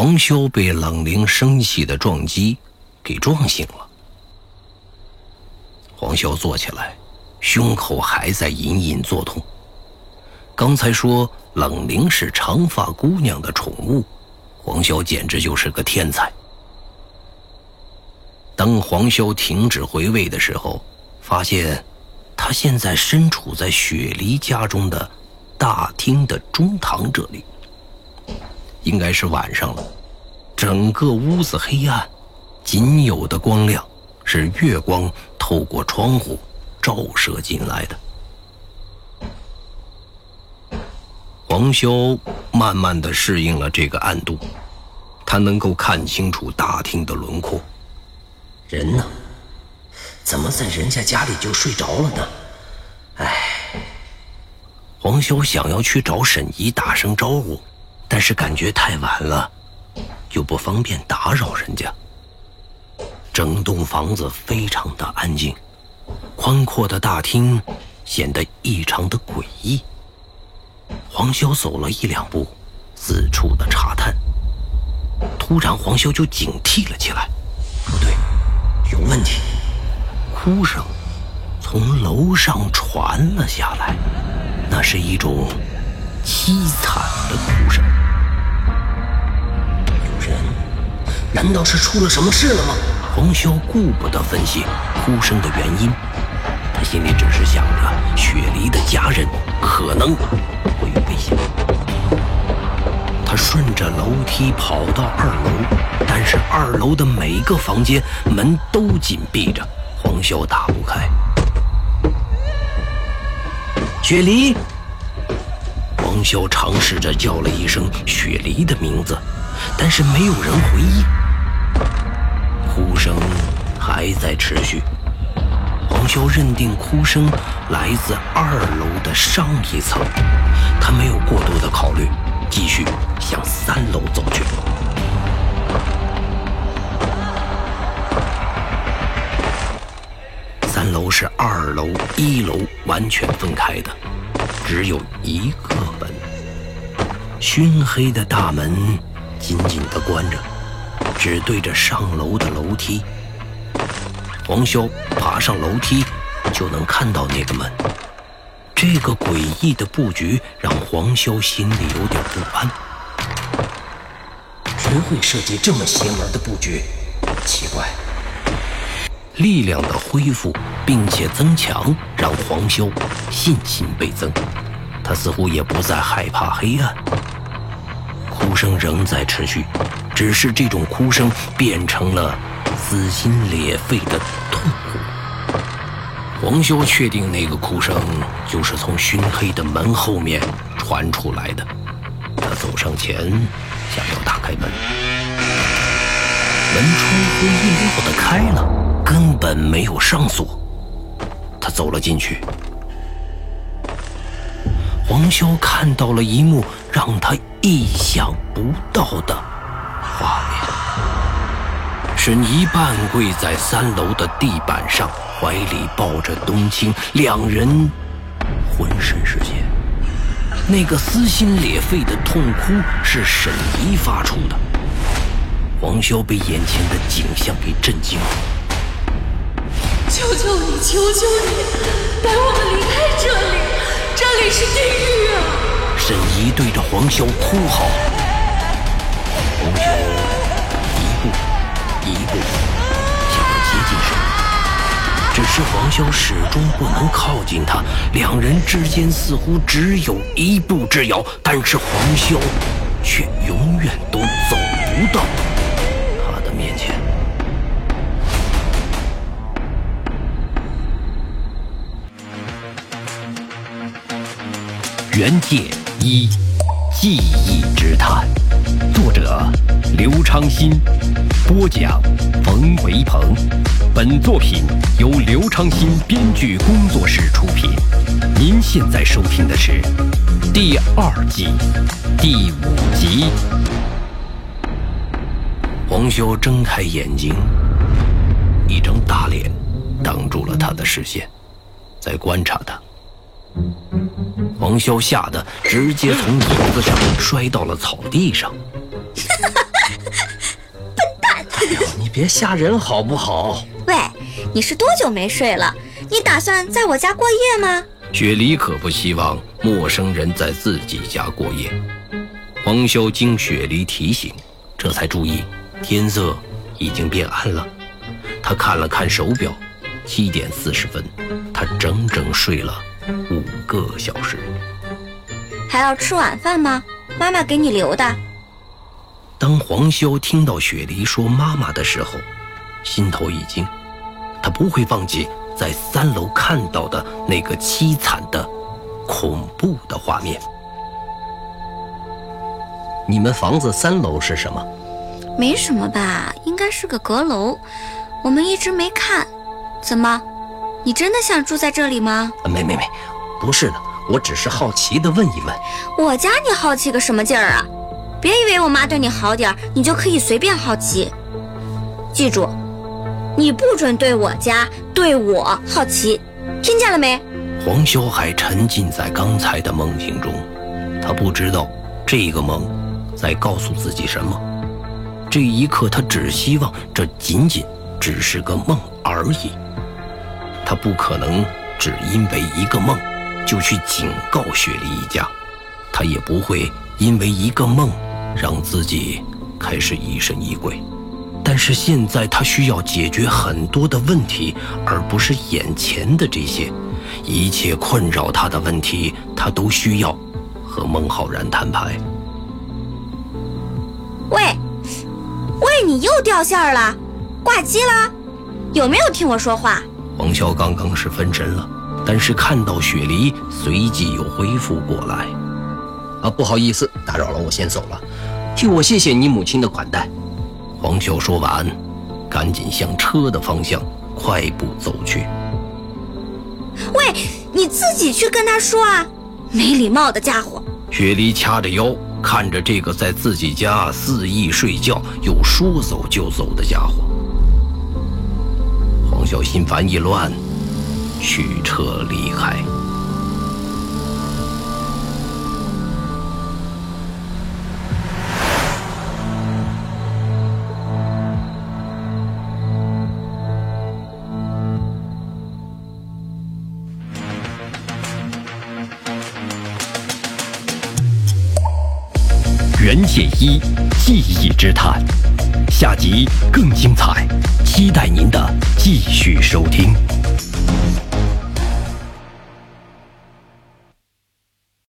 黄潇被冷铃声细的撞击给撞醒了。黄潇坐起来，胸口还在隐隐作痛。刚才说冷铃是长发姑娘的宠物，黄潇简直就是个天才。当黄潇停止回味的时候，发现他现在身处在雪梨家中的大厅的中堂这里。应该是晚上了，整个屋子黑暗，仅有的光亮是月光透过窗户照射进来的。黄潇慢慢的适应了这个暗度，他能够看清楚大厅的轮廓。人呢？怎么在人家家里就睡着了呢？哎，黄潇想要去找沈怡打声招呼，但是感觉太晚了，又不方便打扰人家。整栋房子非常的安静，宽阔的大厅显得异常的诡异。黄潇走了一两步，四处的查探。突然，黄潇就警惕了起来，不对。有问题！哭声从楼上传了下来，那是一种凄惨的哭声。有人？难道是出了什么事了吗？黄潇顾不得分析哭声的原因，他心里只是想着雪梨的家人可能会有危险。他顺着楼梯跑到二楼。但是二楼的每个房间门都紧闭着，黄潇打不开。雪梨，黄潇尝试着叫了一声雪梨的名字，但是没有人回应。哭声还在持续，黄潇认定哭声来自二楼的上一层，他没有过多的考虑，继续向三楼走去。三楼是二楼、一楼完全分开的，只有一个。熏黑的大门紧紧地关着，只对着上楼的楼梯。黄潇爬上楼梯，就能看到那个门。这个诡异的布局让黄潇心里有点不安。谁会设计这么邪门的布局？奇怪。力量的恢复并且增强，让黄潇信心倍增。他似乎也不再害怕黑暗。哭声仍在持续，只是这种哭声变成了撕心裂肺的痛苦。黄潇确定那个哭声就是从熏黑的门后面传出来的。他走上前，想要打开门，门出乎意料的开了。根本没有上锁，他走了进去。黄潇看到了一幕让他意想不到的画面：沈怡半跪在三楼的地板上，怀里抱着冬青，两人浑身是血。那个撕心裂肺的痛哭是沈怡发出的。黄潇被眼前的景象给震惊了。求求你，求求你，带我们离开这里！这里是地狱啊！沈怡对着黄潇哭嚎。黄潇一步一步想要接近沈怡，只是黄潇始终不能靠近他，两人之间似乎只有一步之遥，但是黄潇却永远都走不到原界一记忆之谈，作者刘昌新，播讲冯维鹏。本作品由刘昌新编剧工作室出品。您现在收听的是第二季第五集。黄修睁开眼睛，一张大脸挡住了他的视线，在观察他。黄潇吓得直接从椅子上摔到了草地上。笨蛋你别吓人好不好？喂，你是多久没睡了？你打算在我家过夜吗？雪梨可不希望陌生人在自己家过夜。王潇经雪梨提醒，这才注意天色已经变暗了。他看了看手表，七点四十分，他整整睡了五个小时。还要吃晚饭吗？妈妈给你留的。当黄潇听到雪梨说“妈妈”的时候，心头一惊。他不会忘记在三楼看到的那个凄惨的、恐怖的画面。你们房子三楼是什么？没什么吧，应该是个阁楼。我们一直没看。怎么？你真的想住在这里吗？没没没，不是的，我只是好奇的问一问。我家你好奇个什么劲儿啊？别以为我妈对你好点儿，你就可以随便好奇。记住，你不准对我家、对我好奇，听见了没？黄修海沉浸在刚才的梦境中，他不知道这个梦在告诉自己什么。这一刻，他只希望这仅仅只是个梦而已。他不可能只因为一个梦就去警告雪莉一家，他也不会因为一个梦。让自己开始疑神疑鬼，但是现在他需要解决很多的问题，而不是眼前的这些。一切困扰他的问题，他都需要和孟浩然摊牌。喂，喂，你又掉线了，挂机了，有没有听我说话？黄潇刚刚是分神了，但是看到雪梨，随即又恢复过来。啊，不好意思，打扰了，我先走了。替我谢谢你母亲的款待。黄潇说完，赶紧向车的方向快步走去。喂，你自己去跟他说啊！没礼貌的家伙。雪梨掐着腰，看着这个在自己家肆意睡觉又说走就走的家伙。小心烦意乱，驱车离开。袁解一记忆之谈，下集更精彩，期待您的继续收听。